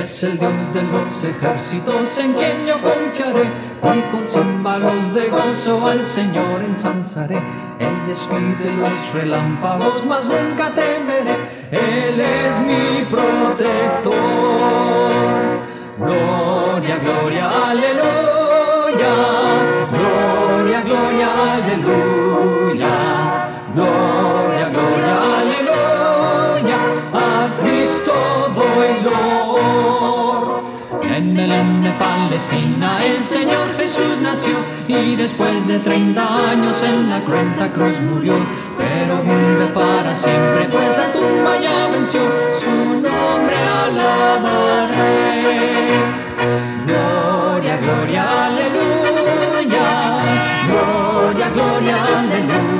es el Dios de los ejércitos en quien yo confiaré y con címbalos de gozo al Señor ensalzaré. Él despide los relámpagos, mas nunca temeré. Él es mi protector. Gloria, gloria, aleluya. Gloria, gloria, aleluya. En Belén de Palestina el Señor Jesús nació y después de 30 años en la cruenta cruz murió. Pero vive para siempre, pues la tumba ya venció. Su nombre alabaré. Gloria, gloria, aleluya. Gloria, gloria, aleluya.